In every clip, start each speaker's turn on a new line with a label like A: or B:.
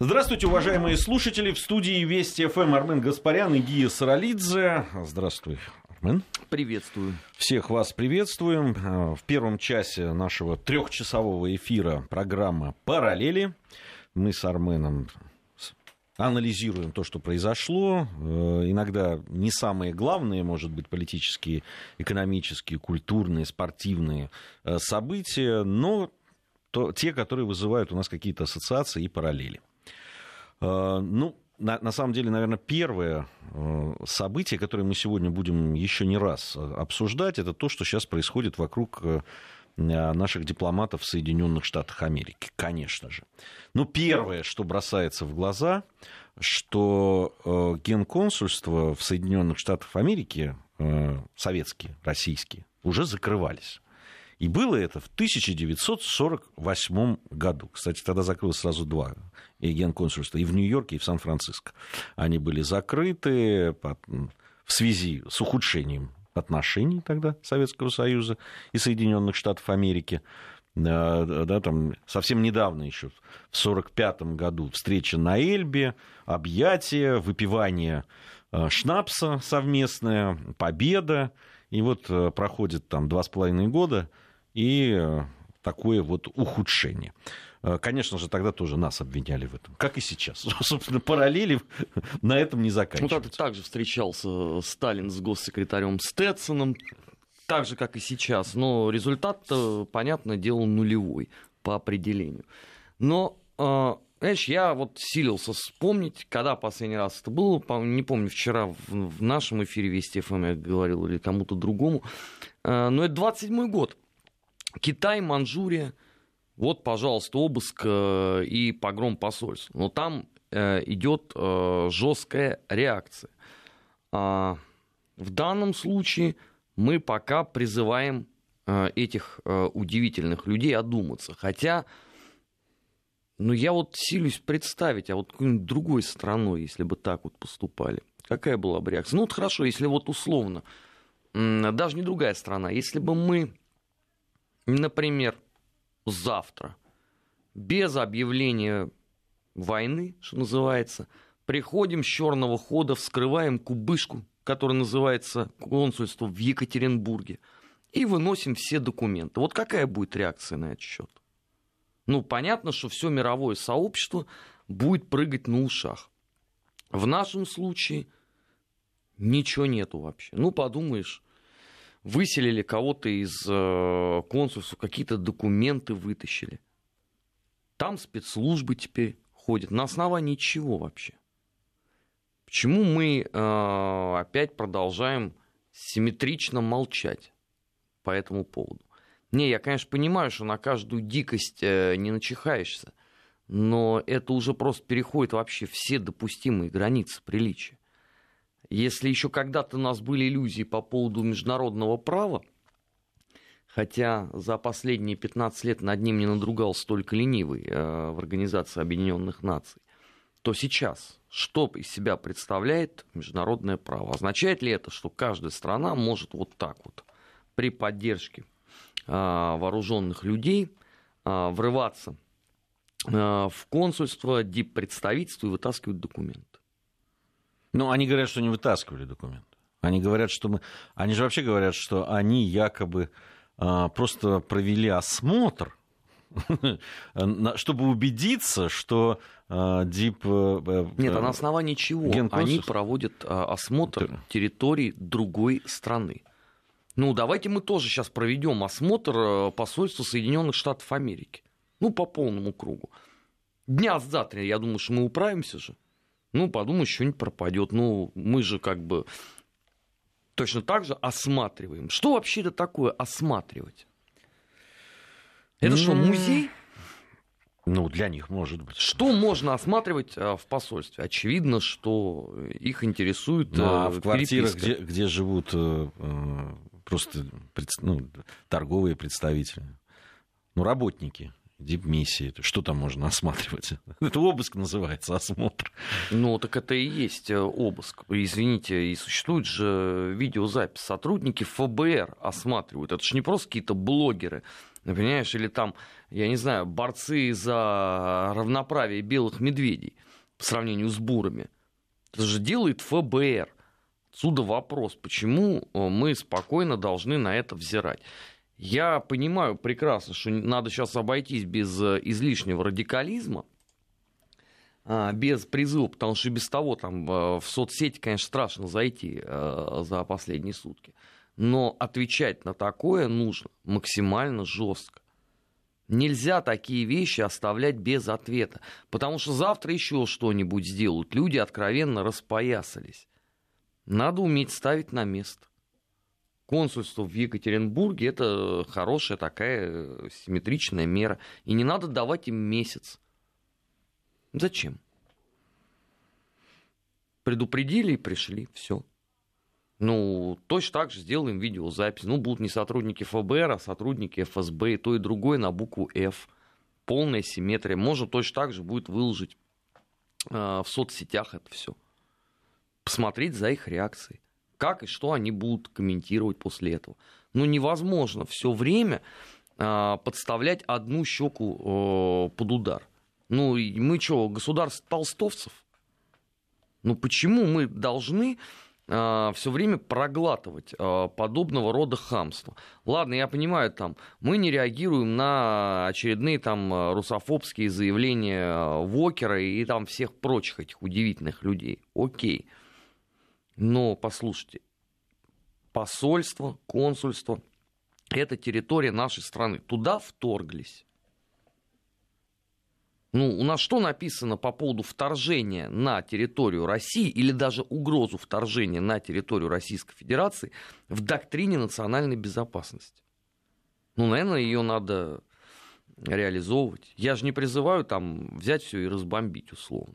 A: Здравствуйте, уважаемые слушатели. В студии Вести ФМ Армен Гаспарян и Гия Саралидзе. Здравствуй, Армен.
B: Приветствую.
A: Всех вас приветствуем. В первом часе нашего трехчасового эфира программа «Параллели». Мы с Арменом анализируем то, что произошло. Иногда не самые главные, может быть, политические, экономические, культурные, спортивные события, но то, те, которые вызывают у нас какие-то ассоциации и параллели. Э, ну, на, на самом деле, наверное, первое э, событие, которое мы сегодня будем еще не раз э, обсуждать, это то, что сейчас происходит вокруг наших дипломатов в Соединенных Штатах Америки, конечно же. Ну, первое, что бросается в глаза, что генконсульства в Соединенных Штатах Америки, советские, российские, уже закрывались. И было это в 1948 году. Кстати, тогда закрылось сразу два генконсульства, и в Нью-Йорке, и в Сан-Франциско. Они были закрыты в связи с ухудшением отношений тогда Советского Союза и Соединенных Штатов Америки. Да, там совсем недавно еще, в 1945 году, встреча на Эльбе, объятия, выпивание э, шнапса совместное, победа. И вот э, проходит там два с половиной года, и э, такое вот ухудшение. Э, конечно же, тогда тоже нас обвиняли в этом, как и сейчас. Собственно, параллели на этом не заканчиваются.
B: Ну, тогда также встречался Сталин с госсекретарем Стетсоном, так же, как и сейчас. Но результат, понятное дело, нулевой по определению. Но э, знаешь, я вот силился вспомнить, когда последний раз это было, не помню, вчера в нашем эфире Вести ФМ я говорил или кому-то другому, но это 27-й год. Китай, Манчжурия, вот, пожалуйста, обыск э, и погром посольств. Но там э, идет э, жесткая реакция. А, в данном случае мы пока призываем этих удивительных людей одуматься. Хотя, ну, я вот силюсь представить, а вот какой-нибудь другой страной, если бы так вот поступали, какая была бы реакция? Ну, вот хорошо, если вот условно, даже не другая страна, если бы мы например, завтра, без объявления войны, что называется, приходим с черного хода, вскрываем кубышку, которая называется консульство в Екатеринбурге, и выносим все документы. Вот какая будет реакция на этот счет? Ну, понятно, что все мировое сообщество будет прыгать на ушах. В нашем случае ничего нету вообще. Ну, подумаешь, выселили кого-то из э, консульства, какие-то документы вытащили. Там спецслужбы теперь ходят. На основании чего вообще? Почему мы э, опять продолжаем симметрично молчать по этому поводу? Не, я, конечно, понимаю, что на каждую дикость э, не начихаешься, но это уже просто переходит вообще все допустимые границы приличия. Если еще когда-то у нас были иллюзии по поводу международного права, хотя за последние 15 лет над ним не надругал столько ленивый э, в Организации Объединенных Наций, то сейчас что из себя представляет международное право? Означает ли это, что каждая страна может вот так вот при поддержке вооруженных людей э, врываться э, в консульство, диппредставительство и вытаскивать документы?
A: Ну, они говорят, что не вытаскивали документы. Они говорят, что мы... Они же вообще говорят, что они якобы а, просто провели осмотр, чтобы убедиться, что а, ДИП...
B: Э, э, Нет, а на основании чего они проводят а, осмотр территории другой страны? Ну, давайте мы тоже сейчас проведем осмотр э, посольства Соединенных Штатов Америки. Ну, по полному кругу. Дня за три, я думаю, что мы управимся же. Ну, подумаешь, что-нибудь пропадет. Ну, мы же как бы точно так же осматриваем. Что вообще это такое осматривать? Это что, музей?
A: Ну, для них может быть.
B: Что можно осматривать а, в посольстве? Очевидно, что их интересует ну,
A: а в квартирах, где, где живут э, э просто ну, торговые представители, ну, работники дипмиссии. Что там можно осматривать? Это обыск называется, осмотр.
B: Ну, так это и есть э, обыск. Извините, и существует же видеозапись. Сотрудники ФБР осматривают. Это же не просто какие-то блогеры Понимаешь, или там, я не знаю, борцы за равноправие белых медведей по сравнению с бурами. Это же делает ФБР. Отсюда вопрос, почему э, мы спокойно должны на это взирать. Я понимаю прекрасно, что надо сейчас обойтись без э, излишнего радикализма, а, без призыва, потому что без того там э, в соцсети, конечно, страшно зайти за последние сутки. Но отвечать на такое нужно максимально жестко. Нельзя такие вещи оставлять без ответа, потому что завтра еще что-нибудь сделают. Люди откровенно распоясались. Надо уметь ставить на место. Консульство в Екатеринбурге это хорошая такая симметричная мера. И не надо давать им месяц. Зачем? Предупредили и пришли. Все. Ну, точно так же сделаем видеозапись. Ну, будут не сотрудники ФБР, а сотрудники ФСБ, и то, и другое на букву F. Полная симметрия. Можно точно так же будет выложить э, в соцсетях это все. Посмотреть за их реакцией. Как и что они будут комментировать после этого. Ну, невозможно все время э, подставлять одну щеку э, под удар. Ну, мы что, государство толстовцев? Ну, почему мы должны а, все время проглатывать а, подобного рода хамство. Ладно, я понимаю, там, мы не реагируем на очередные там русофобские заявления Вокера и там всех прочих этих удивительных людей. Окей. Но, послушайте, посольство, консульство, это территория нашей страны. Туда вторглись. Ну, у нас что написано по поводу вторжения на территорию России или даже угрозу вторжения на территорию Российской Федерации в доктрине национальной безопасности? Ну, наверное, ее надо реализовывать. Я же не призываю там взять все и разбомбить условно.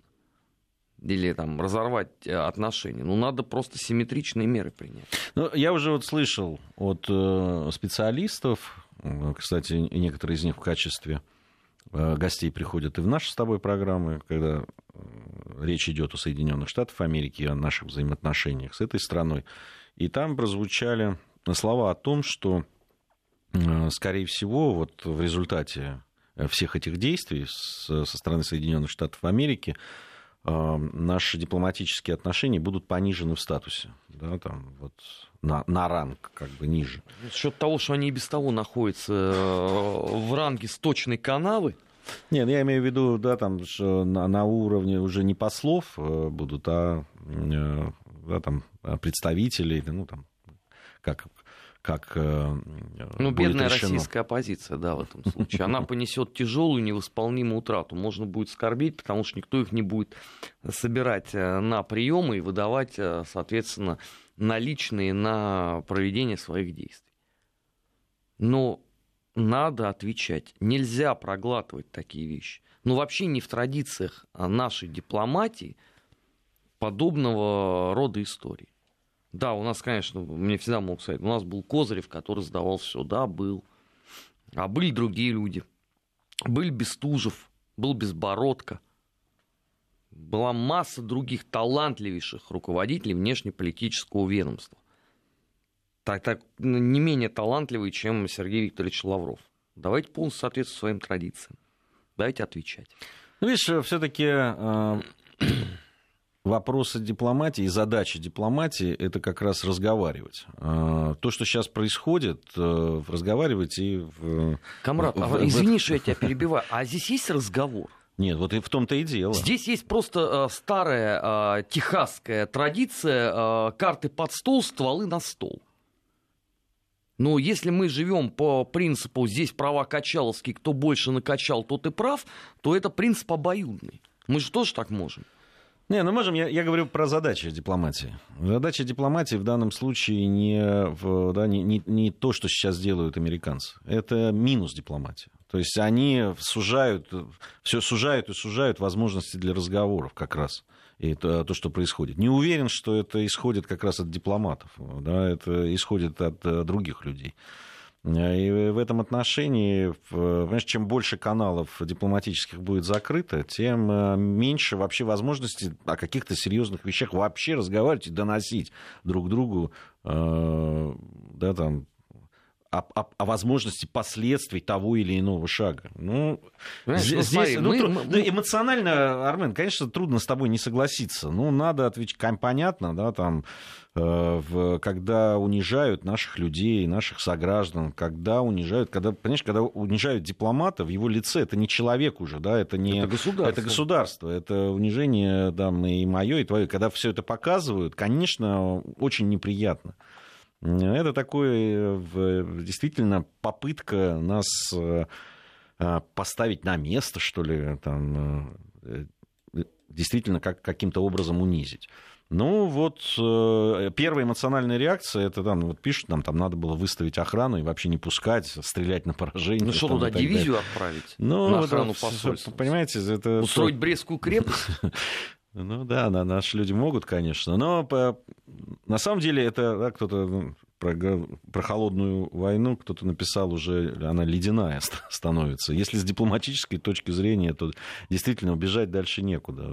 B: Или там разорвать э, отношения. Ну, надо просто симметричные меры принять.
A: Ну, я уже вот слышал от э, специалистов, э, кстати, некоторые из них в качестве гостей приходят и в наши с тобой программы, когда речь идет о Соединенных Штатах Америки, о наших взаимоотношениях с этой страной. И там прозвучали слова о том, что, скорее всего, вот в результате всех этих действий со стороны Соединенных Штатов Америки наши дипломатические отношения будут понижены в статусе. Да, там, вот, на, на ранг как бы ниже.
B: За счет того, что они и без того находятся э, в ранге сточной канавы,
A: нет, я имею в виду, да, там что на, на уровне уже не послов э, будут, а э, да, там представителей, ну там как как
B: ну бедная решено. российская оппозиция, да, в этом случае, она понесет тяжелую невосполнимую утрату. Можно будет скорбить, потому что никто их не будет собирать на приемы и выдавать, соответственно, наличные на проведение своих действий. Но надо отвечать. Нельзя проглатывать такие вещи. Ну, вообще не в традициях нашей дипломатии подобного рода истории. Да, у нас, конечно, мне всегда могут сказать, у нас был Козырев, который сдавал все. Да, был. А были другие люди. Был Бестужев, был Безбородко – была масса других талантливейших руководителей внешнеполитического ведомства. Так, так, ну, не менее талантливые, чем Сергей Викторович Лавров. Давайте полностью соответствовать своим традициям. Давайте отвечать.
A: Ну, видишь, все-таки э, вопросы дипломатии и задача дипломатии это как раз разговаривать. Э, то, что сейчас происходит, э, разговаривать и в.
B: Камрад, в, а, извини, что я тебя перебиваю. А здесь есть разговор?
A: Нет, вот и в том-то и дело.
B: Здесь есть просто э, старая э, техасская традиция э, карты под стол, стволы на стол. Но если мы живем по принципу здесь права качаловские, кто больше накачал, тот и прав, то это принцип обоюдный. Мы же тоже так можем.
A: Не, ну можем, я, я говорю про задачи дипломатии. Задача дипломатии в данном случае не, в, да, не, не, не то, что сейчас делают американцы. Это минус дипломатии. То есть они сужают, все сужают и сужают возможности для разговоров как раз. И это то, что происходит. Не уверен, что это исходит как раз от дипломатов. Да, это исходит от э, других людей. И в этом отношении, понимаешь, чем больше каналов дипломатических будет закрыто, тем э, меньше вообще возможности о каких-то серьезных вещах вообще разговаривать и доносить друг другу, э, да, там, о, о, о возможности последствий того или иного шага. Ну,
B: Знаешь,
A: здесь,
B: ну, смотри,
A: ну,
B: мы-
A: тру-
B: мы-
A: ну, эмоционально, Армен, конечно, трудно с тобой не согласиться. Ну, надо отвечать, понятно, да, там, э, в, когда унижают наших людей, наших сограждан, когда унижают, когда, понимаешь, когда унижают дипломата в его лице, это не человек уже, да, это не...
B: Это государство.
A: Это государство, это унижение там, и мое, и твое. Когда все это показывают, конечно, очень неприятно. Это такое в- действительно попытка нас э, э, поставить на место, что ли, там, э, э, действительно как, каким-то образом унизить. Ну, вот э, первая эмоциональная реакция, это там, вот пишут нам, там надо было выставить охрану и вообще не пускать, стрелять на поражение.
B: Ну что,
A: там,
B: туда
A: так далее.
B: дивизию отправить?
A: Ну,
B: на охрану
A: вот,
B: посольства?
A: Понимаете, это...
B: Устроить Брестскую крепость?
A: Ну да, да, наши люди могут, конечно. Но по... на самом деле это да, кто-то ну, про, про холодную войну кто-то написал уже, она ледяная ст- становится. Если с дипломатической точки зрения, то действительно убежать дальше некуда.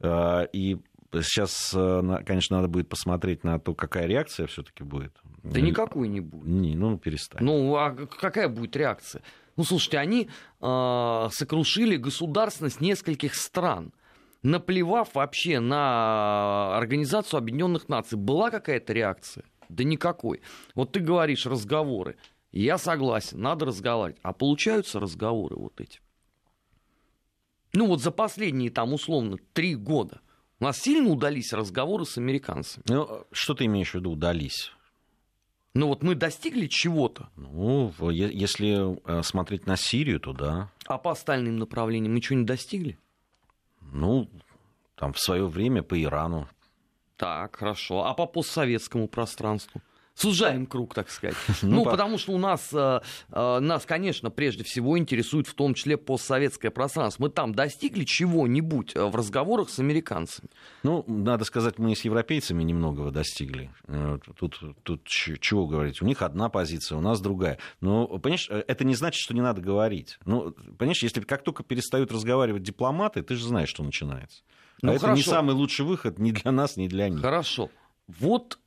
A: А, И сейчас, на- конечно, надо будет посмотреть на то, какая реакция все-таки будет.
B: Да никакой не будет.
A: Не, ну, перестань.
B: Ну, а какая будет реакция? Ну, слушайте, они э, сокрушили государственность нескольких стран, наплевав вообще на Организацию Объединенных Наций. Была какая-то реакция? Да никакой. Вот ты говоришь разговоры. Я согласен, надо разговаривать. А получаются разговоры вот эти? Ну, вот за последние, там, условно, три года у нас сильно удались разговоры с американцами.
A: Ну, что ты имеешь в виду, удались?
B: Ну, вот мы достигли чего-то.
A: Ну, если э, смотреть на Сирию, то да.
B: А по остальным направлениям мы что не достигли?
A: Ну, там в свое время по Ирану.
B: Так, хорошо. А по постсоветскому пространству? Сужаем круг, так сказать.
A: Ну,
B: Ну,
A: по-
B: потому что у нас, э, э, нас, конечно, прежде всего интересует в том числе постсоветское пространство. Мы там достигли чего-нибудь э, в разговорах с американцами.
A: Ну, надо сказать, мы с европейцами немногого достигли. Тут, тут чего говорить? У них одна позиция, у нас другая. Но, понимаешь, это не значит, что не надо говорить. Ну, понимаешь, если как только перестают разговаривать дипломаты, ты же знаешь, что начинается. А
B: Ну,
A: это не самый лучший выход ни для нас, ни для них.
B: Хорошо. Вот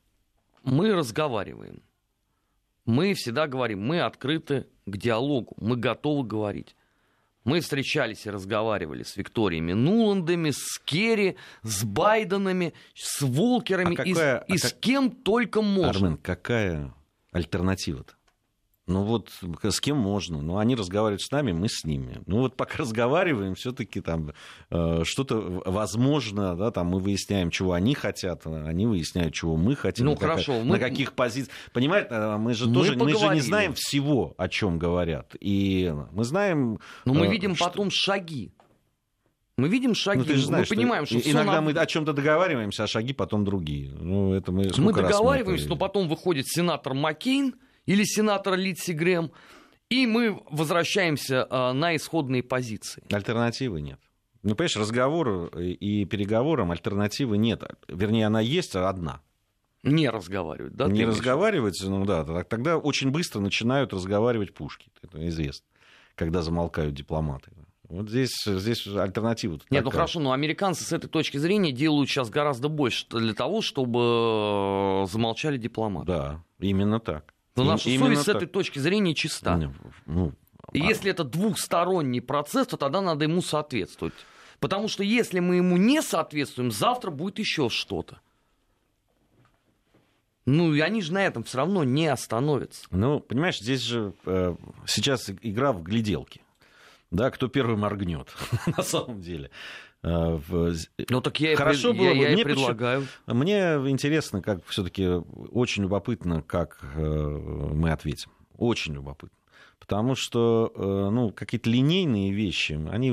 B: мы разговариваем. Мы всегда говорим, мы открыты к диалогу, мы готовы говорить. Мы встречались и разговаривали с Викториями Нуландами, с Керри, с Байденами, с Волкерами
A: А
B: и, с-
A: какая-
B: и
A: а
B: с
A: как-
B: кем только можно.
A: Армен, какая альтернатива-то? Ну вот с кем можно? Ну они разговаривают с нами, мы с ними. Ну вот пока разговариваем, все-таки там э, что-то возможно, да, там мы выясняем, чего они хотят, а они выясняют, чего мы хотим.
B: Ну,
A: на
B: хорошо,
A: на
B: мы-
A: каких позициях. Понимаете, мы же
B: Мы
A: тоже, мы же не
B: поговорили.
A: знаем всего, о чем говорят. И мы знаем.
B: Но мы
A: э,
B: видим
A: что-
B: потом шаги. Мы видим шаги,
A: Ну, ты же знаешь,
B: мы понимаем, что, всё
A: иногда
B: нам-
A: мы о чем-то договариваемся, а шаги потом другие. Ну, это мы,
B: Мы договариваемся,
A: это
B: но потом выходит сенатор Маккейн или сенатор Литси Грэм, и мы возвращаемся а, на исходные позиции.
A: Альтернативы нет. Ну, понимаешь, разговору и переговорам альтернативы нет. Вернее, она есть, а одна.
B: Не разговаривать, да?
A: не разговаривать, ну да, тогда очень быстро начинают разговаривать пушки. Это известно, когда замолкают дипломаты. Вот здесь, здесь альтернатива.
B: Нет, ну хорошо, но американцы с этой точки зрения делают сейчас гораздо больше для того, чтобы э, замолчали дипломаты.
A: Да, именно так.
B: Но
A: Им-
B: наша
A: именно
B: совесть с
A: так.
B: этой точки зрения чиста.
A: Ну, ну,
B: И
A: а-
B: если это двухсторонний процесс, то тогда надо ему соответствовать. Потому что если мы ему не соответствуем, завтра будет еще что-то. Ну, и они же на этом все равно не остановятся.
A: Ну, понимаешь, здесь же э, сейчас игра в гляделки. Да, кто первый моргнет, на самом деле. Э, в-
B: Ну, так я,
A: Хорошо
B: пред-
A: было
B: я,
A: бы.
B: я
A: Мне почему-
B: предлагаю.
A: Мне интересно, как все-таки очень любопытно, как э, мы ответим. Очень любопытно. Потому что э, ну, какие-то линейные вещи, они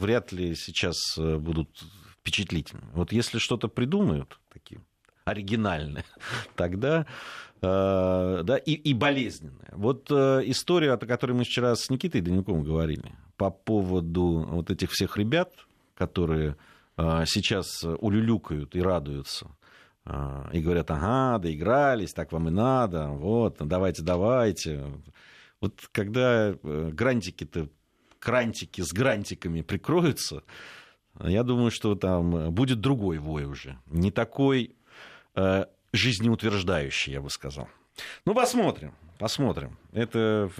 A: вряд ли сейчас э, будут впечатлительны. Вот если что-то придумают, такие оригинальные, тогда э, да, и, и болезненные. Вот э, история, о которой мы вчера с Никитой Данюком говорили, по поводу вот этих всех ребят, которые э, сейчас улюлюкают и радуются, э, и говорят, ага, доигрались, так вам и надо, вот, давайте, давайте. Вот когда э, грантики-то, крантики с грантиками прикроются, я думаю, что там будет другой вой уже. Не такой э, жизнеутверждающий, я бы сказал. Ну, посмотрим. Посмотрим. Это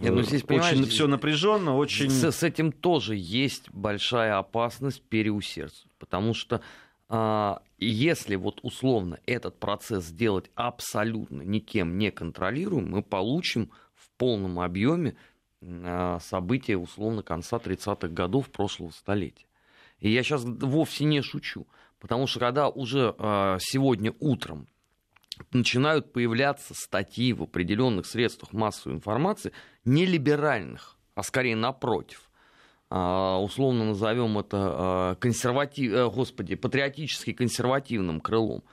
B: Нет, ну, здесь,
A: очень все напряженно, очень.
B: С, с этим тоже есть большая опасность переусердствовать. Потому что а, если вот условно этот процесс сделать абсолютно никем не контролируем, мы получим в полном объеме а, события условно конца 30-х годов прошлого столетия. И я сейчас вовсе не шучу, потому что когда уже а, сегодня утром начинают появляться статьи в определенных средствах массовой информации нелиберальных, а скорее напротив. А, условно назовем это а, консерватив, э, господи, патриотически консервативным крылом,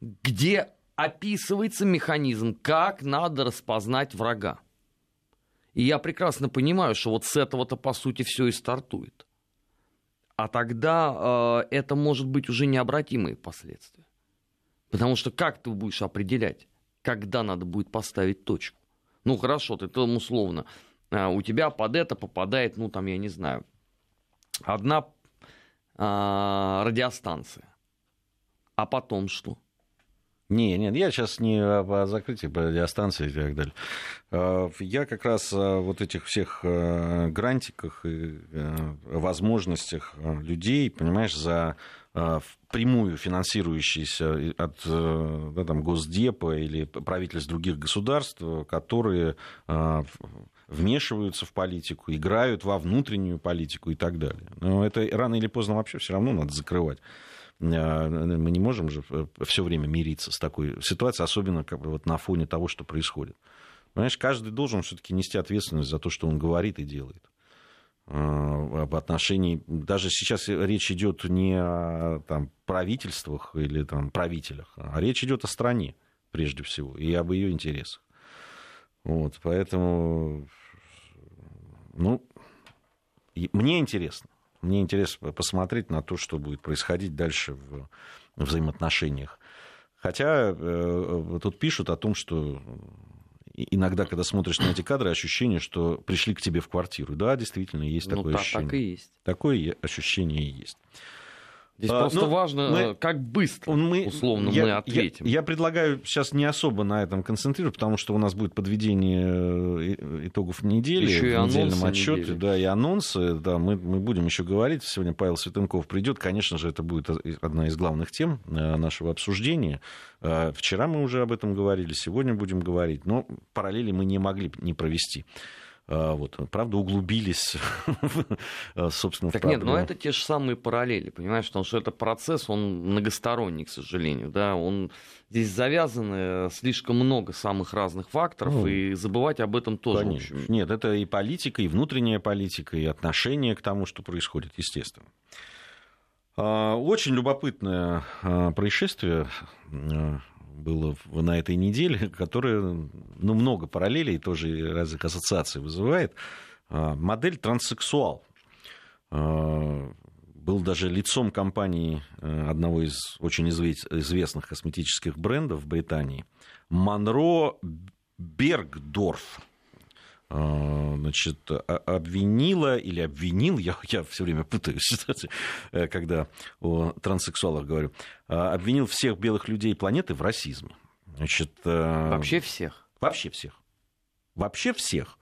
B: где описывается механизм, как надо распознать врага. И я прекрасно понимаю, что вот с этого-то, по сути, все и стартует. А тогда э, это может быть уже необратимые последствия. Потому что как ты будешь определять, когда надо будет поставить точку? Ну хорошо, ты там условно, а, у тебя под это попадает, ну там, я не знаю, одна а, радиостанция. А потом что?
A: Не, нет, я сейчас не о закрытии радиостанции и так далее. А, я как раз о вот этих всех э, грантиках и э, возможностях э, людей, понимаешь, за прямую финансирующиеся от да, там, Госдепа или правительств других государств, которые вмешиваются в политику, играют во внутреннюю политику и так далее. Но это рано или поздно вообще все равно надо закрывать. Мы не можем же э, все время мириться с такой ситуацией, особенно как бы вот на фоне того, что происходит. Понимаешь, каждый должен все-таки нести ответственность за то, что он говорит и делает. А, об отношении, даже сейчас речь идет не о там, правительствах или там, правителях, а речь идет о стране прежде всего и об ее интересах. Вот, поэтому, ну, мне интересно. Мне интересно посмотреть на то, что будет происходить дальше в взаимоотношениях. Хотя э, тут пишут о том, что иногда, когда смотришь на эти кадры, ощущение, что пришли к тебе в квартиру. Да, действительно, есть ну, такое так, ощущение.
B: Так и есть.
A: Такое ощущение и есть.
B: Здесь а, просто ну, важно, мы, как быстро, мы, условно, я, мы ответим.
A: Я, я предлагаю сейчас не особо на этом концентрировать, потому что у нас будет подведение э, итогов недели
B: еще
A: в недельном отчете, да, и анонсы. Да, мы, мы будем еще говорить. Сегодня Павел Светенков придет. Конечно же, это будет одна из главных тем э, нашего обсуждения. Э, вчера мы уже об этом говорили, сегодня будем говорить. Но параллели мы не могли не провести. А, вот, правда, углубились, собственно,
B: Так нет, но это те же самые параллели, понимаешь, потому что это процесс, он многосторонний, к сожалению, да, он здесь завязаны слишком много самых разных факторов, ну, и забывать об этом тоже
A: конечно. очень... Нет, это и политика, и внутренняя политика, и отношение к тому, что происходит, естественно. А, очень любопытное а, происшествие было на этой неделе, которое ну, много параллелей, тоже разных ассоциаций вызывает. А, модель транссексуал. А, был даже лицом компании э, одного из очень известных косметических брендов в Британии. Монро Бергдорф значит, обвинила или обвинил, я, я все время путаюсь, э, когда о транссексуалах говорю, а, обвинил всех белых людей планеты в расизме.
B: Значит, э, Вообще всех?
A: Вообще всех. Вообще всех.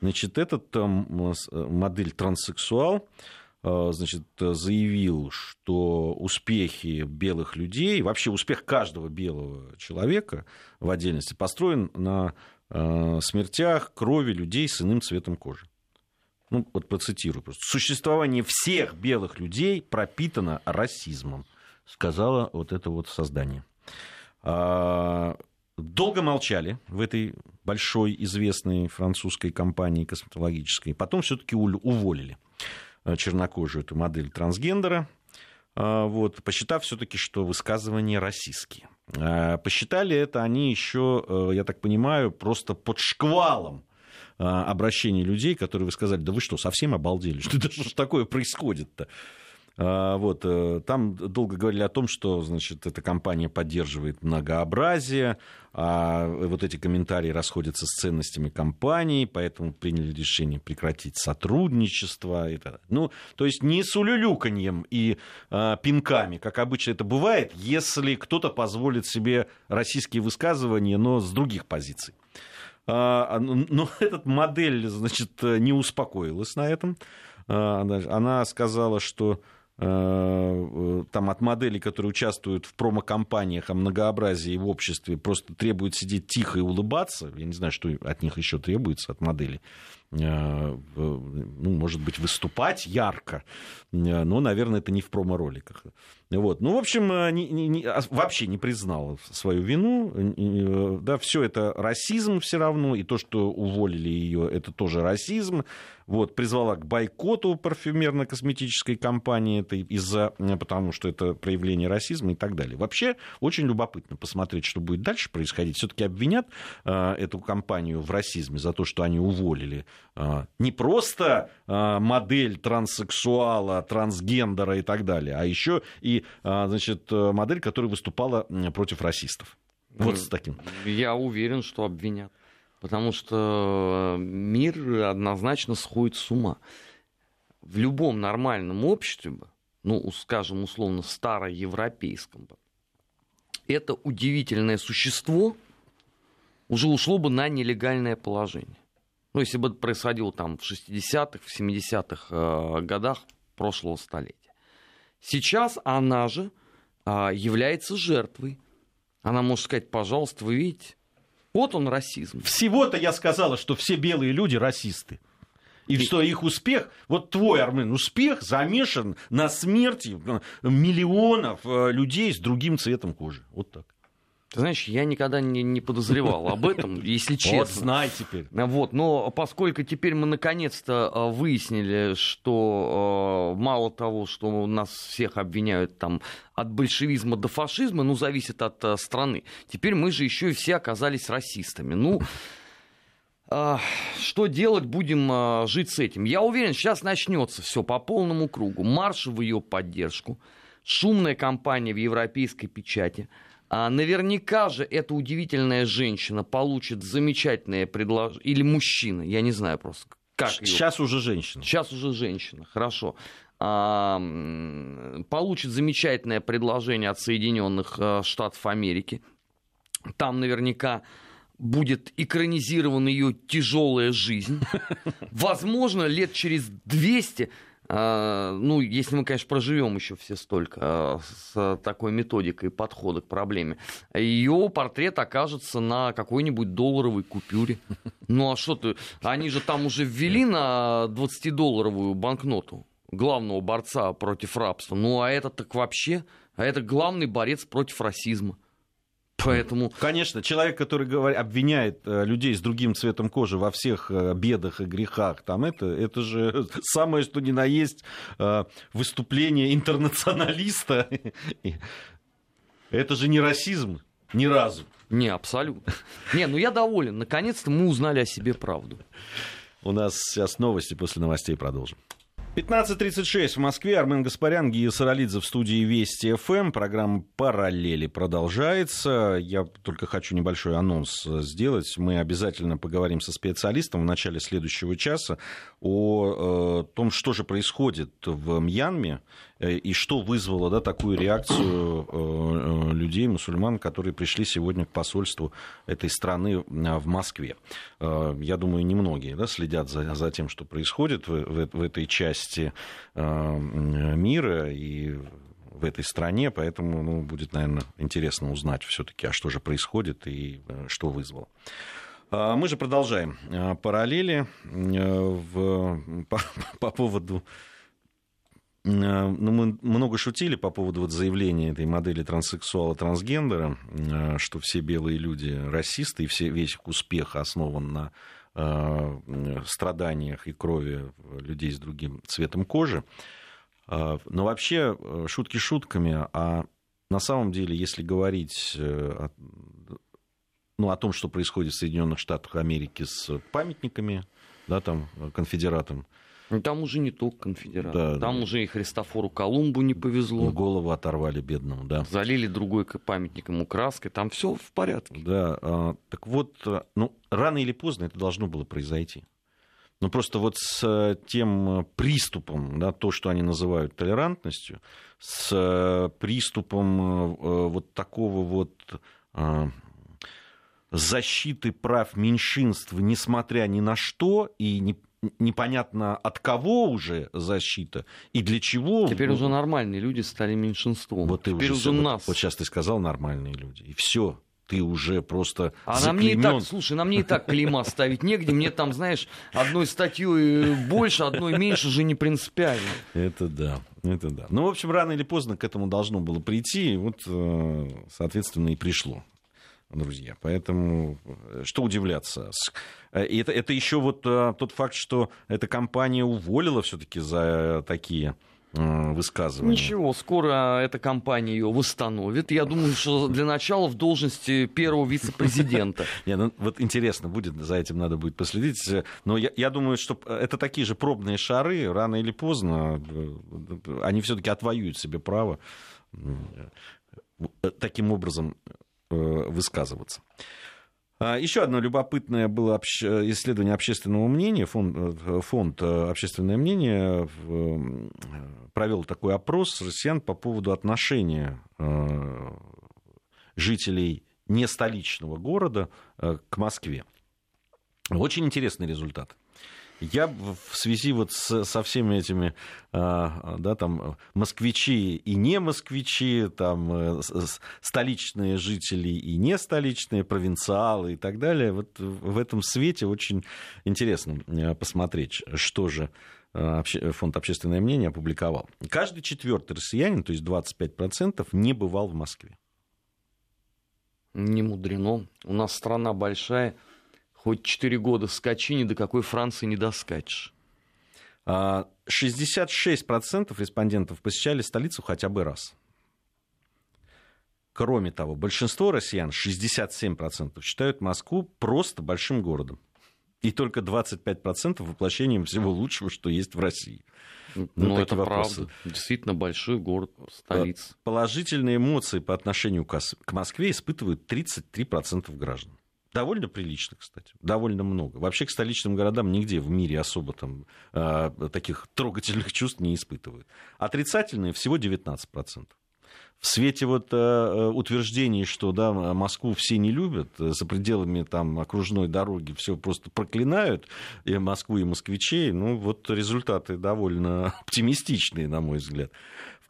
A: Значит, этот э, модель транссексуал значит, заявил, что успехи белых людей, вообще успех каждого белого человека в отдельности построен на Э, смертях, крови людей с иным цветом кожи. Ну, вот процитирую просто. Существование всех белых людей пропитано расизмом, сказала вот это вот создание. А, долго молчали в этой большой известной французской компании косметологической. Потом все-таки уволили э, чернокожую эту модель трансгендера, а, вот, посчитав все-таки, что высказывания российские. А, посчитали это они еще, э, я так понимаю, просто под шквалом а, обращений людей, которые вы сказали, да вы что, совсем обалдели, что что такое происходит-то? А, вот, э, там долго говорили о том, что значит, эта компания поддерживает многообразие, а вот эти комментарии расходятся с ценностями компании, поэтому приняли решение прекратить сотрудничество. И так. Ну, то есть не с улюлюканьем и а, пинками, как обычно это бывает, если кто-то позволит себе российские высказывания, но с других позиций. А, но эта модель, значит, не успокоилась на этом. А, она сказала, что там от моделей, которые участвуют в промокомпаниях о многообразии в обществе, просто требуют сидеть тихо и улыбаться. Я не знаю, что от них еще требуется, от моделей. Э, ну, может быть, выступать ярко, э, но, наверное, это не в промо-роликах. Вот. Ну, в общем, не, не, не, а, вообще не признал свою вину. Да, все это расизм все равно, и то, что уволили ее, это тоже расизм вот, призвала к бойкоту парфюмерно-косметической компании, это из-за, э, потому что это проявление расизма и так далее. Вообще, очень любопытно посмотреть, что будет дальше происходить. Все-таки обвинят э, эту компанию в расизме за то, что они уволили э, не просто э, модель транссексуала, трансгендера и так далее, а еще и э, значит, э, модель, которая выступала против расистов. Вот с таким.
B: Я уверен, что обвинят потому что мир однозначно сходит с ума. В любом нормальном обществе, ну, скажем, условно, староевропейском, это удивительное существо уже ушло бы на нелегальное положение. Ну, если бы это происходило там в 60-х, в 70-х э, годах прошлого столетия. Сейчас она же э, является жертвой. Она может сказать, пожалуйста, вы видите, вот он расизм.
A: Всего-то я сказала, что все белые люди расисты. И, и что их успех, вот твой, Армен, успех замешан на смерти миллионов э, людей с другим цветом кожи. Вот так.
B: Ты знаешь, я никогда не, не подозревал об этом, если честно. Вот
A: знай теперь.
B: Вот, но поскольку теперь мы наконец-то э, выяснили, что э, мало того, что нас всех обвиняют там от большевизма до фашизма, ну, зависит от э, страны. Теперь мы же еще и все оказались расистами. Ну, что делать, будем жить с этим. Я уверен, сейчас начнется все по полному кругу. Марш в ее поддержку, шумная кампания в европейской печати – а наверняка же эта удивительная женщина получит замечательное предложение, или мужчина, я не знаю просто, как
A: Сейчас ее... уже женщина.
B: Сейчас уже женщина, хорошо. А, получит замечательное предложение от Соединенных э, Штатов Америки. Там наверняка будет экранизирована ее тяжелая жизнь. Возможно, лет через 200 а, ну, если мы, конечно, проживем еще все столько а, с такой методикой подхода к проблеме, ее портрет окажется на какой-нибудь долларовой купюре. Ну а что ты, они же там уже ввели на 20-долларовую банкноту главного борца против рабства. Ну а это так вообще, а это главный борец против расизма. Поэтому...
A: Конечно, человек, который говорит, обвиняет э, людей с другим цветом кожи во всех э, бедах и грехах, там это, это же самое, что ни на есть э, выступление интернационалиста. Это же не расизм ни разу.
B: Не, абсолютно. Не, ну я доволен. Наконец-то мы узнали о себе правду.
A: У нас сейчас новости, после новостей продолжим. 15.36 в Москве. Армен Гаспарян, Гия Саралидзе в студии Вести ФМ. Программа «Параллели» продолжается. Я только хочу небольшой анонс сделать. Мы обязательно поговорим со специалистом в начале следующего часа о э, том, что же происходит в Мьянме Э, и что вызвало да, такую реакцию э, э, людей, мусульман, которые пришли сегодня к посольству этой страны в Москве. Я думаю, немногие да, следят за, за тем, что происходит в, в, в этой части мира и в этой стране, поэтому ну, будет, наверное, интересно узнать все-таки, а что же происходит и что вызвало. Мы же продолжаем параллели в, по, по поводу Э, ну, мы много шутили по поводу вот заявления этой модели транссексуала, трансгендера, э, что все белые люди расисты, и все, весь их успех основан на э, страданиях и крови людей с другим цветом кожи. Но вообще, шутки шутками, а на самом деле, если говорить о, ну, о том, что происходит в Соединенных Штатах Америки с памятниками, да, там, конфедератам,
B: там уже не только конфедераты. Да, там да. уже и Христофору Колумбу не повезло.
A: Голову оторвали бедному, да.
B: Залили другой памятник ему краской. Там все в порядке.
A: Да, а, так вот, а, ну, рано или поздно это должно было произойти. Ну, просто вот с э, тем приступом, да, то, что они называют толерантностью, с э, приступом э, вот такого вот защиты прав меньшинств, несмотря ни на что, и не, непонятно от кого уже защита и для чего.
B: Теперь уже нормальные люди стали меньшинством.
A: Вот ты
B: Теперь
A: уже,
B: уже нас.
A: Вот, вот сейчас ты сказал нормальные люди, и все ты уже просто
B: А заклемен. нам не и так, слушай, нам не и так клейма ставить негде. Мне там, знаешь, одной статьей больше, одной меньше же не принципиально.
A: Это да, это да. Ну, в общем, рано или поздно к этому должно было прийти, и вот, э, соответственно, и пришло друзья. Поэтому э, что удивляться? Э, и это, это еще вот тот факт, что эта компания уволила все-таки за такие высказывания.
B: Ничего, скоро эта компания ее восстановит. Я думаю, что для начала в должности первого вице-президента.
A: Не, ну вот интересно будет, за этим надо будет последить. Но я, я думаю, что это такие же пробные шары, рано или поздно э, они все-таки отвоюют себе право э, таким образом э, высказываться. А, Еще одно любопытное было исследование общественного мнения. Фонд, э, фонд э, «Общественное мнение» провел такой опрос россиян по поводу отношения э, жителей не столичного города к Москве. Очень интересный результат. Я в связи вот с, со всеми этими, а, да, там, москвичи и не москвичи, там, э, столичные жители и не столичные, провинциалы и так далее, вот в этом свете очень интересно э, посмотреть, что же э, фонд «Общественное мнение» опубликовал. Каждый четвертый россиянин, то есть 25%, не бывал в Москве.
B: Не мудрено. У нас страна большая, Хоть 4 года скачи, ни до какой Франции не доскачешь.
A: 66% а, респондентов посещали столицу хотя бы раз. Кроме того, большинство россиян, 67%, считают Москву просто большим городом. И только 25% воплощением всего лучшего, что есть в России.
B: Ну, ну это вопросы. правда. Действительно большой город, столица.
A: Положительные эмоции по отношению к Москве испытывают 33% граждан. Довольно прилично, кстати, довольно много. Вообще к столичным городам нигде в мире особо там э, таких трогательных чувств не испытывают. Отрицательные всего 19%. В свете вот э, утверждений, что да, Москву все не любят, э, за пределами там окружной дороги все просто проклинают, и Москву, и москвичей, ну вот результаты довольно оптимистичные, на мой взгляд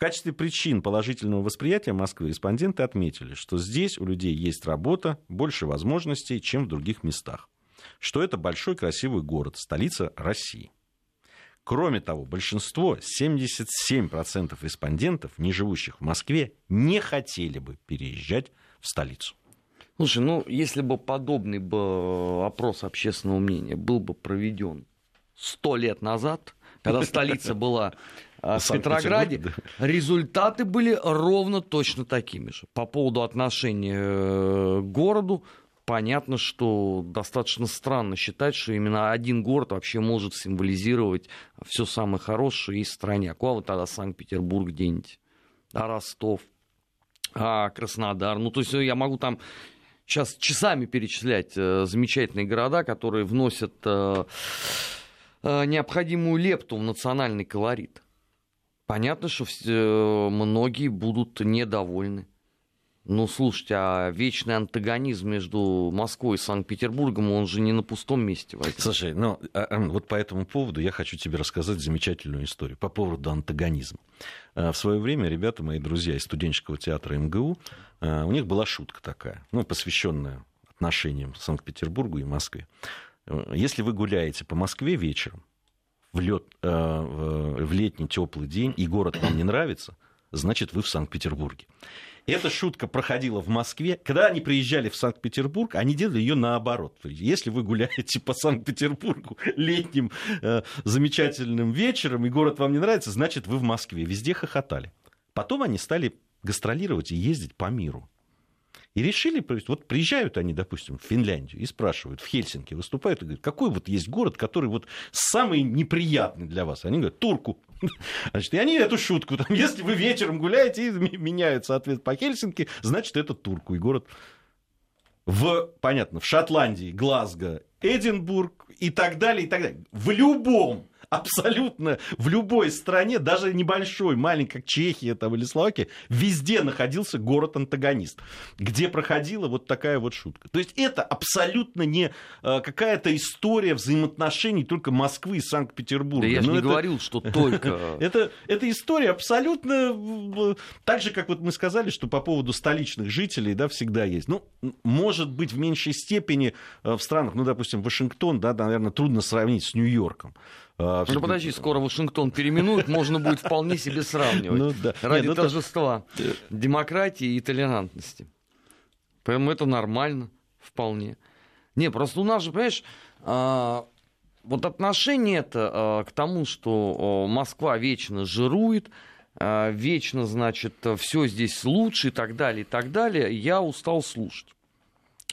A: качестве причин положительного восприятия Москвы респонденты отметили, что здесь у людей есть работа, больше возможностей, чем в других местах. Что это большой красивый город, столица России. Кроме того, большинство, 77% респондентов, не живущих в Москве, не хотели бы переезжать в столицу.
B: Слушай, ну если бы подобный бы опрос общественного мнения был бы проведен сто лет назад, когда столица была а, в Петрограде, результаты были ровно точно такими же. По поводу отношения э, к городу, понятно, что достаточно странно считать, что именно один город вообще может символизировать все самое хорошее из стране. А куда вот тогда Санкт-Петербург где-нибудь? А Ростов? А Краснодар? Ну, то есть я могу там сейчас часами перечислять э, замечательные города, которые вносят э, необходимую лепту в национальный колорит. Понятно, что э, многие будут недовольны. Ну, слушайте, а вечный антагонизм между Москвой и Санкт-Петербургом, он же не на пустом месте возник.
A: Слушай, ну, а, а, вот по этому поводу я хочу тебе рассказать замечательную историю по поводу антагонизма. А, в свое время ребята, мои друзья из студенческого театра МГУ, у них была шутка такая, ну, посвященная отношениям Санкт-Петербургу и Москве. Если вы гуляете по Москве вечером, в, лет, э, в летний теплый день, и город вам не нравится, значит, вы в Санкт-Петербурге. Эта шутка проходила в Москве. Когда они приезжали в Санкт-Петербург, они делали ее наоборот. Если вы гуляете по Санкт-Петербургу летним э, замечательным вечером, и город вам не нравится, значит, вы в Москве. Везде хохотали. Потом они стали гастролировать и ездить по миру. И решили, вот приезжают они, допустим, в Финляндию и спрашивают, в Хельсинки выступают, и говорят, какой вот есть город, который вот самый неприятный для вас? Они говорят, Турку. Значит, и они эту шутку, там, если вы вечером гуляете и меняют, соответственно, по Хельсинки, значит, это Турку. И город в, понятно, в Шотландии, Глазго, Эдинбург и так далее, и так далее. В любом абсолютно в любой стране, даже небольшой, маленькой, как Чехия там, или Словакия, везде находился город-антагонист, где проходила вот такая вот шутка. То есть это абсолютно не э, какая-то история взаимоотношений только Москвы и Санкт-Петербурга.
B: Да я же
A: Но
B: не
A: это...
B: говорил, что только...
A: это, это история абсолютно... Так же, как вот мы сказали, что по поводу столичных жителей, да, всегда есть. Ну, может быть, в меньшей степени э, в странах, ну, допустим, Вашингтон, да, наверное, трудно сравнить с Нью-Йорком.
B: А, ну подожди, скоро Вашингтон переименуют, можно будет вполне себе сравнивать. Ну, да. Ради Нет, ну, торжества то... демократии и толерантности. Поэтому это нормально, вполне. Не, просто у нас же, понимаешь, а, вот отношение это а, к тому, что Москва вечно жирует, вечно, значит, все здесь лучше и так далее, и так далее, я устал слушать.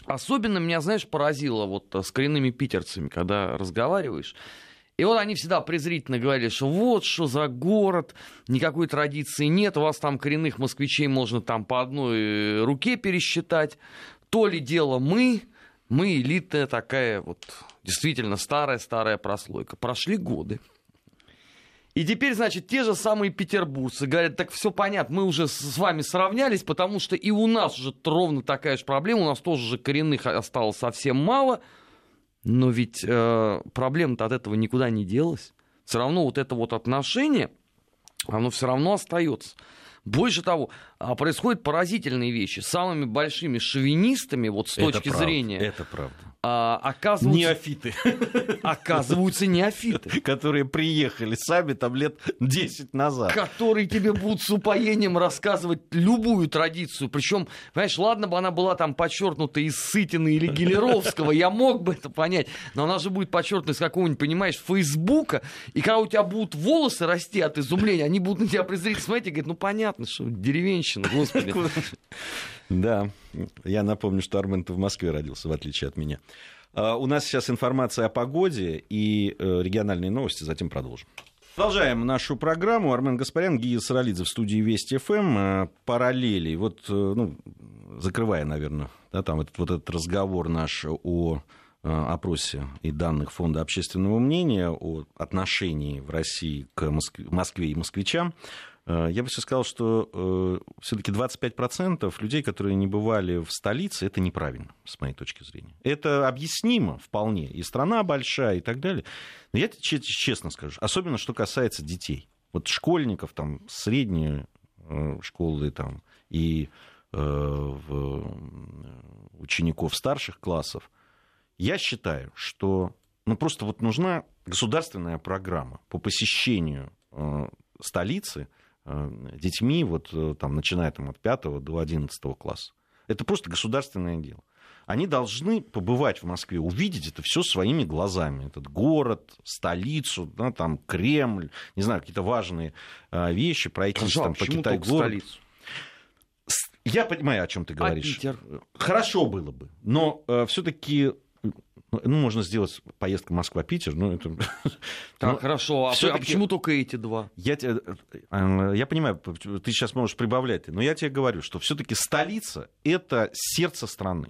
B: Особенно меня, знаешь, поразило вот с коренными питерцами, когда разговариваешь. И вот они всегда презрительно говорили, что вот что за город, никакой традиции нет, у вас там коренных москвичей можно там по одной э, руке пересчитать. То ли дело мы, мы элитная такая вот действительно старая-старая прослойка. Прошли годы. И теперь, значит, те же самые петербуржцы говорят, так все понятно, мы уже с вами сравнялись, потому что и у нас уже ровно такая же проблема, у нас тоже же коренных осталось совсем мало – но ведь э, проблема-то от этого никуда не делась. Все равно вот это вот отношение, оно все равно остается. Больше того, а, происходят поразительные вещи. Самыми большими шовинистами, вот с это точки
A: правда,
B: зрения...
A: Это правда.
B: А, оказываются...
A: Неофиты.
B: Оказываются неофиты.
A: Которые приехали сами там лет 10 назад.
B: Которые тебе будут с упоением рассказывать любую традицию. Причем, понимаешь, ладно бы она была там подчеркнута из Сытина или Гелеровского, я мог бы это понять. Но она же будет подчеркнута из какого-нибудь, понимаешь, Фейсбука. И когда у тебя будут волосы расти от изумления, они будут на тебя презрительно смотреть и говорить, ну понятно, что деревенщина, господи.
A: Да, я напомню, что Армен в Москве родился, в отличие от меня. А, у нас сейчас информация о погоде и э, региональные новости, затем продолжим. Продолжаем нашу программу. Армен Гаспарян, Гия Саралидзе в студии Вести ФМ. Э, параллели. Вот, э, ну, закрывая, наверное, да, там этот, вот этот разговор наш о опросе и данных Фонда общественного мнения о отношении в России к Москве и москвичам. Э, я бы все сказал, что э, все-таки 25% людей, которые не бывали в столице, это неправильно, с моей точки зрения. Это объяснимо вполне. И страна большая, и так далее. Но я честно скажу, особенно что касается детей. Вот школьников, там, средние э, школы там, и учеников старших классов, я считаю, что ну, просто вот нужна государственная программа по посещению столицы детьми, вот э, там, начиная там, от 5 до 11 класса. Это просто государственное дело. Они должны побывать в Москве, увидеть это все своими глазами. Этот город, столицу, да, там, Кремль, не знаю, какие-то важные э, вещи, пройтись
B: Хорошо,
A: там,
B: по Китай-городу.
A: Я понимаю, о чем ты говоришь.
B: А Питер?
A: Хорошо было бы, но э, все-таки ну, ну, можно сделать поездку Москва-Питер, но это...
B: Так, но хорошо, а, а почему только эти два?
A: Я, тебе, э, я понимаю, ты сейчас можешь прибавлять, но я тебе говорю, что все-таки столица — это сердце страны.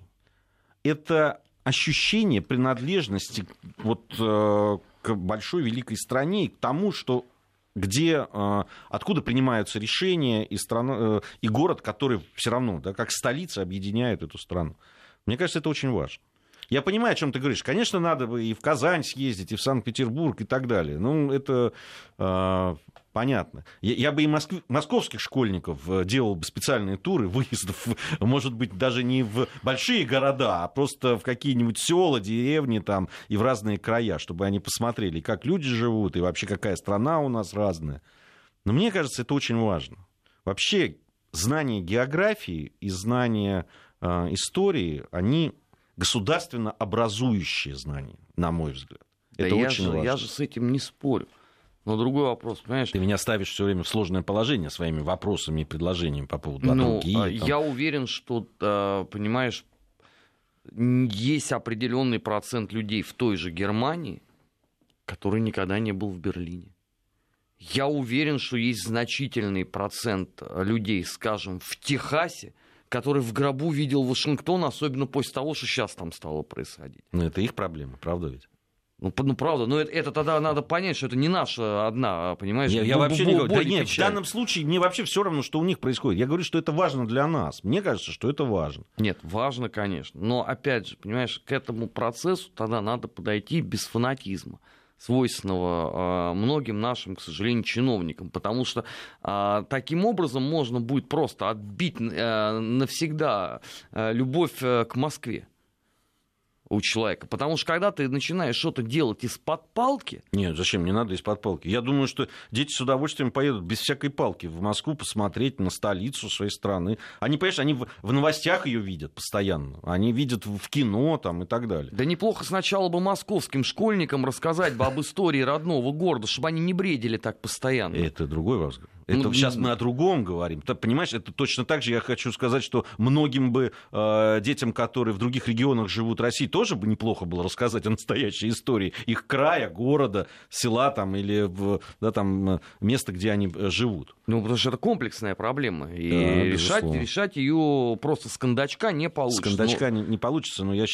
A: Это ощущение принадлежности вот, э, к большой великой стране и к тому, что где, э, откуда принимаются решения, и, страна, и город, который все равно, да, как столица, объединяет эту страну. Мне кажется, это очень важно. Я понимаю, о чем ты говоришь. Конечно, надо бы и в Казань съездить, и в Санкт-Петербург, и так далее. Ну, это э, понятно. Я, я бы и Москв... московских школьников э, делал бы специальные туры выездов, может быть, даже не в большие города, а просто в какие-нибудь села, деревни там и в разные края, чтобы они посмотрели, как люди живут, и вообще какая страна у нас разная. Но мне кажется, это очень важно. Вообще, знание географии и знание э, истории, они государственно образующие знания, на мой взгляд.
B: Это да очень я важно. я же с этим не спорю. Но другой вопрос, понимаешь?
A: Ты меня ставишь все время в сложное положение своими вопросами и предложениями по поводу
B: ну,
A: другие,
B: Я уверен, что, а, понимаешь, есть определенный процент людей в той же Германии, который никогда не был в Берлине. Я уверен, что есть значительный процент людей, скажем, в Техасе, который в гробу видел Вашингтон, особенно после того, что сейчас там стало происходить.
A: Ну, это их проблема, правда ведь?
B: Ну, ну правда, но это, это тогда надо понять, что это не наша одна, понимаешь?
A: Я, я вообще не говорю, да нет, в данном случае мне вообще все равно, что у них происходит. Я говорю, что это важно для нас. Мне кажется, что это важно.
B: Нет, важно, конечно. Но опять же, понимаешь, к этому процессу тогда надо подойти без фанатизма свойственного э, многим нашим, к сожалению, чиновникам, потому что э, таким образом можно будет просто отбить э, навсегда любовь э, к Москве у человека. Потому что когда ты начинаешь что-то делать из-под палки...
A: Нет, зачем? Не надо из-под палки. Я думаю, что дети с удовольствием поедут без всякой палки в Москву посмотреть на столицу своей страны. Они, понимаешь, они в, в новостях ее видят постоянно. Они видят в кино там и так далее.
B: Да неплохо сначала бы московским школьникам рассказать бы об истории родного города, чтобы они не бредили так постоянно.
A: Это другой вопрос. Это ну, сейчас мы о другом говорим. Ты понимаешь, это точно так же я хочу сказать, что многим бы э, детям, которые в других регионах живут России, тоже бы неплохо было рассказать о настоящей истории их края, города, села там или в, да, там, места, где они э, живут.
B: Ну, потому что это комплексная проблема. И да, решать, решать ее просто с кондачка не получится.
A: С кондачка но... не, не получится, но, я,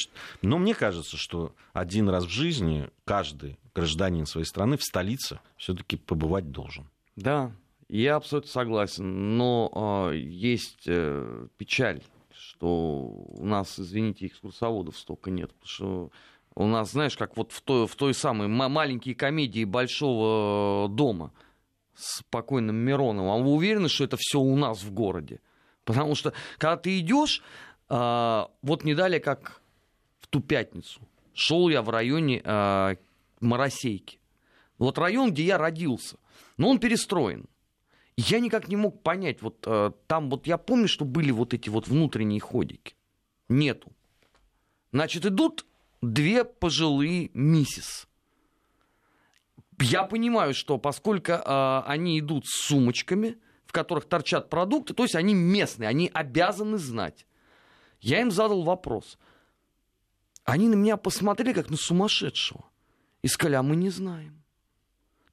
A: но мне кажется, что один раз в жизни каждый гражданин своей страны в столице все-таки побывать должен.
B: Да, я абсолютно согласен, но э, есть э, печаль, что у нас, извините, экскурсоводов столько нет, потому что у нас, знаешь, как вот в той, в той самой маленькие комедии Большого дома с покойным Мироновым, а вы уверены, что это все у нас в городе? Потому что, когда ты идешь, э, вот не далее, как в ту пятницу, шел я в районе э, Моросейки. Вот район, где я родился. Но он перестроен. Я никак не мог понять, вот э, там вот я помню, что были вот эти вот внутренние ходики. Нету. Значит, идут две пожилые миссис. Я понимаю, что поскольку э, они идут с сумочками, в которых торчат продукты, то есть они местные, они обязаны знать. Я им задал вопрос. Они на меня посмотрели как на сумасшедшего. И сказали, а мы не знаем.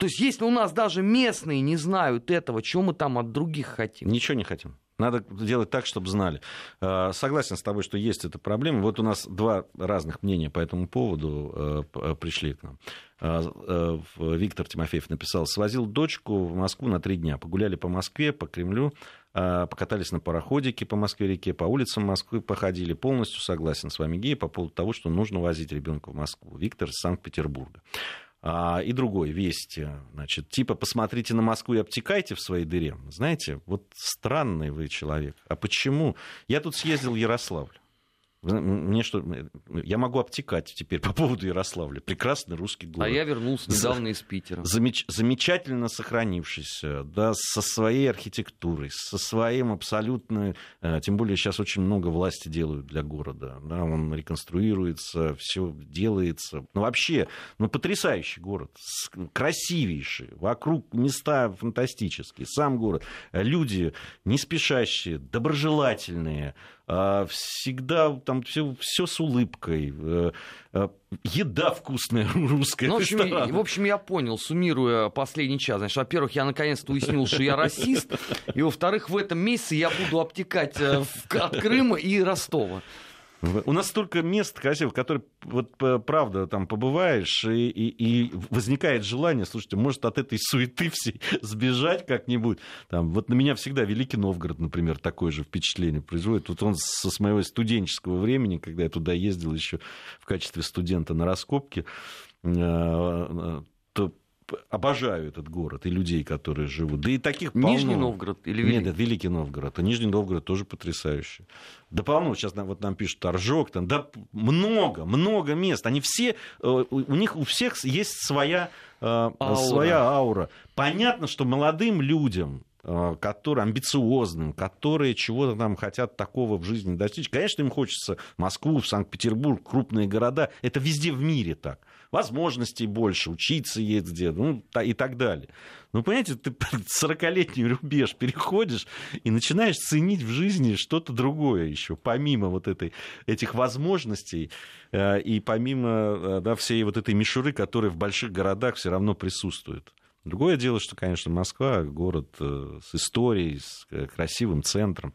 B: То есть, если у нас даже местные не знают этого, чего мы там от других хотим?
A: Ничего не хотим. Надо делать так, чтобы знали. А, согласен с тобой, что есть эта проблема. Вот у нас два разных мнения по этому поводу э, пришли к нам. Э, Виктор Тимофеев написал, свозил дочку в Москву на три дня. Погуляли по Москве, по Кремлю, покатались на пароходике по Москве-реке, по улицам Москвы походили. Полностью согласен с вами, Гея, по поводу того, что нужно возить ребенка в Москву. Виктор из Санкт-Петербурга. А, и другой, вести. Значит, типа, посмотрите на Москву и обтекайте в своей дыре. Знаете, вот странный вы человек. А почему? Я тут съездил в Ярославль. Мне что, я могу обтекать теперь по поводу Ярославля. Прекрасный русский город.
B: А я вернулся недавно из Питера.
A: Замеч, замечательно сохранившийся, да, со своей архитектурой, со своим абсолютно... Э, тем более сейчас очень много власти делают для города. Да, он реконструируется, все делается. Ну, вообще, ну, потрясающий город. Красивейший. Вокруг места фантастические. Сам город. Люди не спешащие, доброжелательные всегда там все, все с улыбкой, э, э, еда вкусная русская. Ну,
B: в, общем, в общем, я понял, суммируя последний час. Значит, во-первых, я наконец-то уяснил, что я расист, и во-вторых, в этом месяце я буду обтекать э, от Крыма и Ростова.
A: У нас столько мест красивых, которые, вот правда, там побываешь, и, и, и возникает желание, слушайте, может, от этой суеты всей сбежать как-нибудь. Там, вот на меня всегда Великий Новгород, например, такое же впечатление производит. Вот он со с моего студенческого времени, когда я туда ездил еще в качестве студента на раскопки, э, э, обожаю этот город и людей, которые живут. Да и таких полно.
B: Нижний Новгород или
A: Великий? Нет, это Великий Новгород. А Нижний Новгород тоже потрясающий. Да полно. Сейчас вот нам пишут Торжок, там, да много, много мест. Они все, э, у них у всех есть своя, э, аура. своя аура. Понятно, что молодым людям которые амбициозным, которые чего-то там хотят такого в жизни достичь. Конечно, им хочется Москву, Санкт-Петербург, крупные города. Это везде в мире так. Возможностей больше, учиться есть где, ну, и так далее. Но, понимаете, ты 40-летний рубеж переходишь и начинаешь ценить в жизни что-то другое еще, помимо вот этой, этих возможностей э, и помимо да, всей вот этой мишуры, которая в больших городах все равно присутствует. Другое дело, что, конечно, Москва город э, с историей, с э, красивым центром.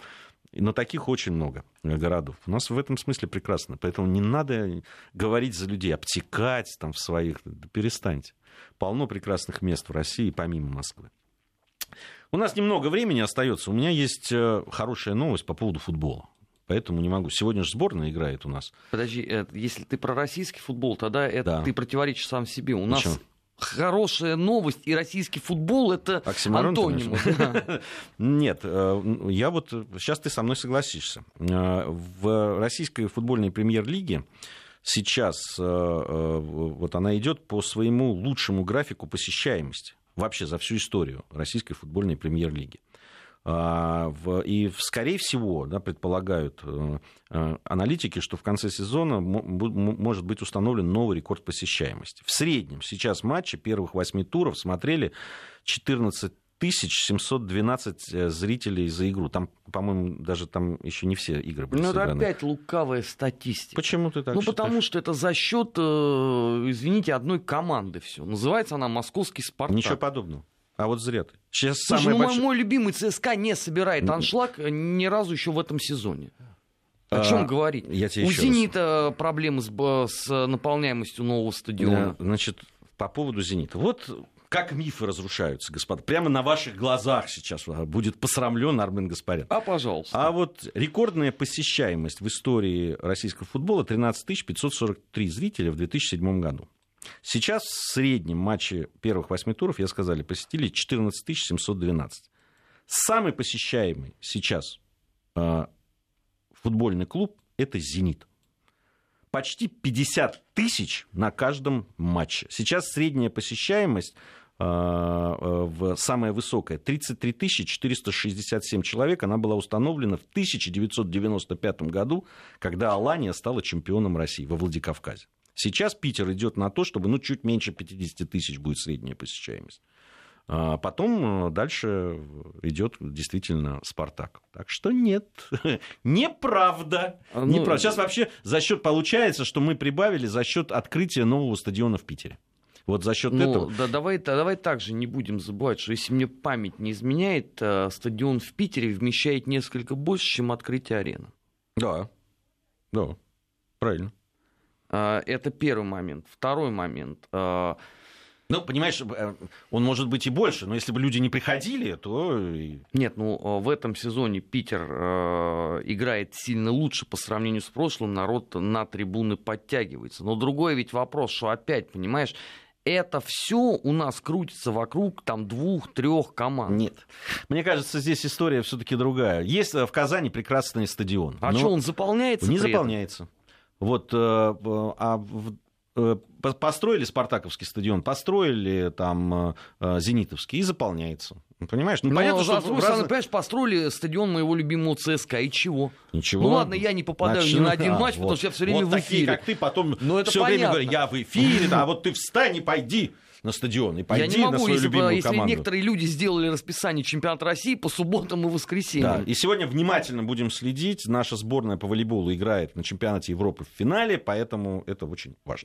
A: Но таких очень много городов. У нас в этом смысле прекрасно. Поэтому не надо говорить за людей, обтекать там в своих... Перестаньте. Полно прекрасных мест в России, помимо Москвы. У нас немного времени остается. У меня есть э, хорошая новость по поводу футбола. Поэтому не могу. Сегодня же сборная играет у нас.
B: Подожди, если ты про российский футбол, тогда это да. ты противоречишь сам себе. У Почему? нас хорошая новость, и российский футбол это Оксимарон, антонимы.
A: Нет, э, я вот сейчас ты со мной согласишься. Э, в российской футбольной премьер-лиге сейчас э, вот она идет по своему лучшему графику посещаемости вообще за всю историю российской футбольной премьер-лиги. А, и, скорее всего, да, предполагают э, э, аналитики, что в конце сезона может быть установлен новый рекорд посещаемости. В среднем сейчас матчи первых восьми туров смотрели 14 1712 э, зрителей за игру. Там, по-моему, даже там еще не все игры были
B: Ну,
A: это
B: опять лукавая статистика.
A: Почему ты так
B: Ну,
A: считаешь?
B: потому что это за счет, извините, одной команды все. Называется она «Московский Спартак».
A: Ничего подобного. А вот зря ты.
B: Сейчас Слушай, самое ну, большое... мой любимый ЦСКА не собирает аншлаг ни разу еще в этом сезоне. О чем а, говорить? Я тебе У «Зенита» раз... проблемы с, с наполняемостью нового стадиона.
A: Значит, по поводу «Зенита». Вот как мифы разрушаются, господа. Прямо на ваших глазах сейчас будет посрамлен Армен Гаспарян.
B: А, пожалуйста.
A: А вот рекордная посещаемость в истории российского футбола 13 543 зрителя в 2007 году. Сейчас в среднем матче первых восьми туров, я сказали, посетили 14 712. Самый посещаемый сейчас э, футбольный клуб – это «Зенит». Почти 50 тысяч на каждом матче. Сейчас средняя посещаемость э, в самая высокая 33 467 человек. Она была установлена в 1995 году, когда Алания стала чемпионом России во Владикавказе. Сейчас Питер идет на то, чтобы ну, чуть меньше 50 тысяч будет средняя посещаемость. А потом э, дальше идет действительно Спартак. Так что нет, неправда. А, ну... неправда. Сейчас вообще за счет получается, что мы прибавили за счет открытия нового стадиона в Питере. Вот за счет ну, этого.
B: Да, давай, давай также не будем забывать, что если мне память не изменяет, э, стадион в Питере вмещает несколько больше, чем открытие арены.
A: Да, да, правильно.
B: А, это первый момент. Второй момент. А,
A: ну, понимаешь, э, он может быть и больше, но если бы люди не приходили, то...
B: Нет, ну, в этом сезоне Питер э, играет сильно лучше по сравнению с прошлым, народ на трибуны подтягивается. Но другой ведь вопрос, что опять, понимаешь, это все у нас крутится вокруг там двух-трех команд.
A: Нет. Мне кажется, здесь история все-таки другая. Есть в Казани прекрасный стадион.
B: А что, он заполняется?
A: Не заполняется. Вот, э, а э, построили Спартаковский стадион, построили там э, Зенитовский и заполняется. Понимаешь?
B: Ну, Но понятно, что... Раз... понимаешь, построили стадион моего любимого ЦСКА, и чего?
A: Ничего.
B: Ну ладно, я не попадаю Значит, ни на один а, матч, вот. потому что я все время
A: вот
B: в эфире.
A: Такие, как ты, потом Но это все время говоришь, я в эфире, а вот ты встань и пойди на стадион и пойди
B: Я не могу,
A: на свою
B: если,
A: любимую
B: если
A: команду.
B: некоторые люди сделали расписание чемпионата России по субботам и воскресеньям.
A: Да. И сегодня внимательно будем следить. Наша сборная по волейболу играет на чемпионате Европы в финале, поэтому это очень важно.